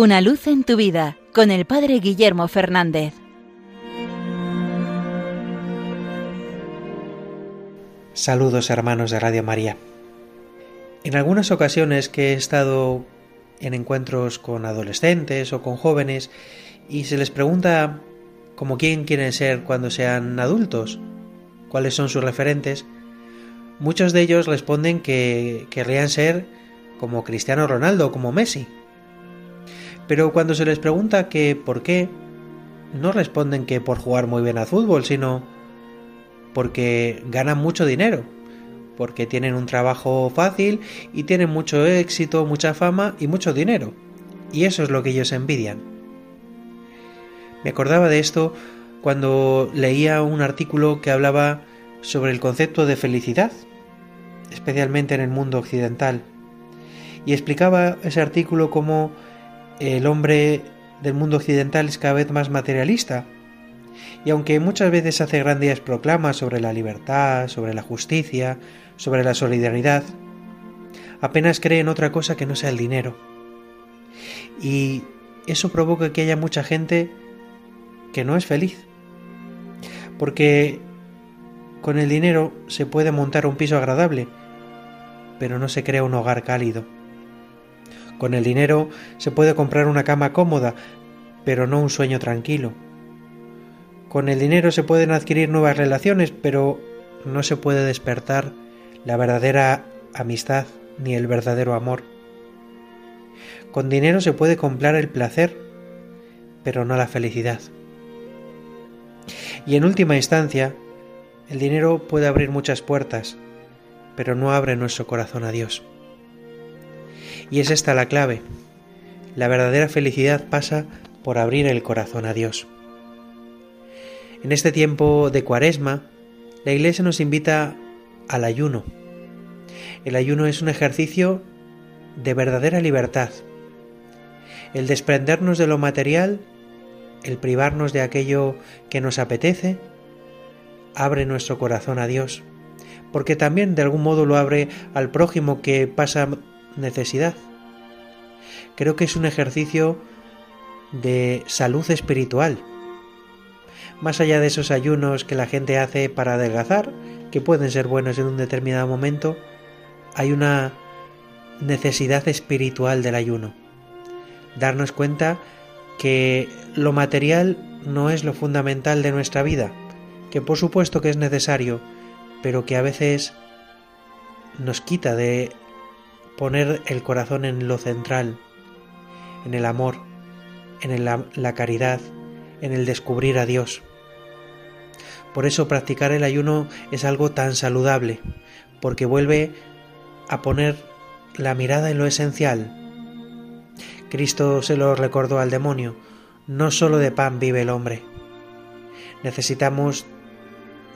Una luz en tu vida con el Padre Guillermo Fernández. Saludos hermanos de Radio María. En algunas ocasiones que he estado en encuentros con adolescentes o con jóvenes y se les pregunta como quién quieren ser cuando sean adultos, cuáles son sus referentes, muchos de ellos responden que querrían ser como Cristiano Ronaldo o como Messi. Pero cuando se les pregunta que por qué, no responden que por jugar muy bien al fútbol, sino porque ganan mucho dinero, porque tienen un trabajo fácil y tienen mucho éxito, mucha fama y mucho dinero. Y eso es lo que ellos envidian. Me acordaba de esto cuando leía un artículo que hablaba sobre el concepto de felicidad, especialmente en el mundo occidental, y explicaba ese artículo cómo el hombre del mundo occidental es cada vez más materialista, y aunque muchas veces hace grandes proclamas sobre la libertad, sobre la justicia, sobre la solidaridad, apenas cree en otra cosa que no sea el dinero. Y eso provoca que haya mucha gente que no es feliz. Porque con el dinero se puede montar un piso agradable, pero no se crea un hogar cálido. Con el dinero se puede comprar una cama cómoda, pero no un sueño tranquilo. Con el dinero se pueden adquirir nuevas relaciones, pero no se puede despertar la verdadera amistad ni el verdadero amor. Con dinero se puede comprar el placer, pero no la felicidad. Y en última instancia, el dinero puede abrir muchas puertas, pero no abre nuestro corazón a Dios. Y es esta la clave. La verdadera felicidad pasa por abrir el corazón a Dios. En este tiempo de cuaresma, la Iglesia nos invita al ayuno. El ayuno es un ejercicio de verdadera libertad. El desprendernos de lo material, el privarnos de aquello que nos apetece, abre nuestro corazón a Dios, porque también de algún modo lo abre al prójimo que pasa necesidad. Creo que es un ejercicio de salud espiritual. Más allá de esos ayunos que la gente hace para adelgazar, que pueden ser buenos en un determinado momento, hay una necesidad espiritual del ayuno. Darnos cuenta que lo material no es lo fundamental de nuestra vida, que por supuesto que es necesario, pero que a veces nos quita de poner el corazón en lo central, en el amor, en la caridad, en el descubrir a Dios. Por eso practicar el ayuno es algo tan saludable, porque vuelve a poner la mirada en lo esencial. Cristo se lo recordó al demonio, no solo de pan vive el hombre. Necesitamos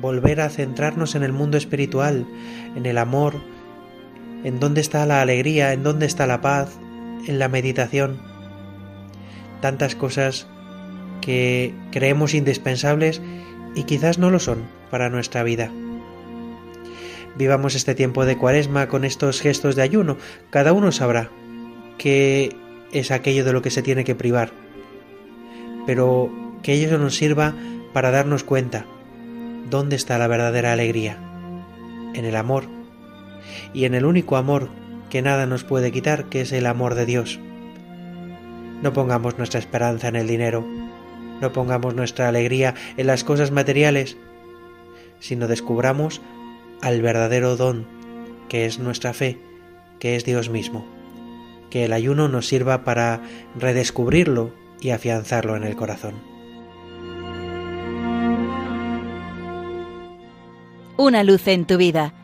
volver a centrarnos en el mundo espiritual, en el amor, en dónde está la alegría, en dónde está la paz, en la meditación. Tantas cosas que creemos indispensables y quizás no lo son para nuestra vida. Vivamos este tiempo de cuaresma con estos gestos de ayuno. Cada uno sabrá qué es aquello de lo que se tiene que privar. Pero que ello nos sirva para darnos cuenta dónde está la verdadera alegría. En el amor y en el único amor que nada nos puede quitar, que es el amor de Dios. No pongamos nuestra esperanza en el dinero, no pongamos nuestra alegría en las cosas materiales, sino descubramos al verdadero don, que es nuestra fe, que es Dios mismo. Que el ayuno nos sirva para redescubrirlo y afianzarlo en el corazón. Una luz en tu vida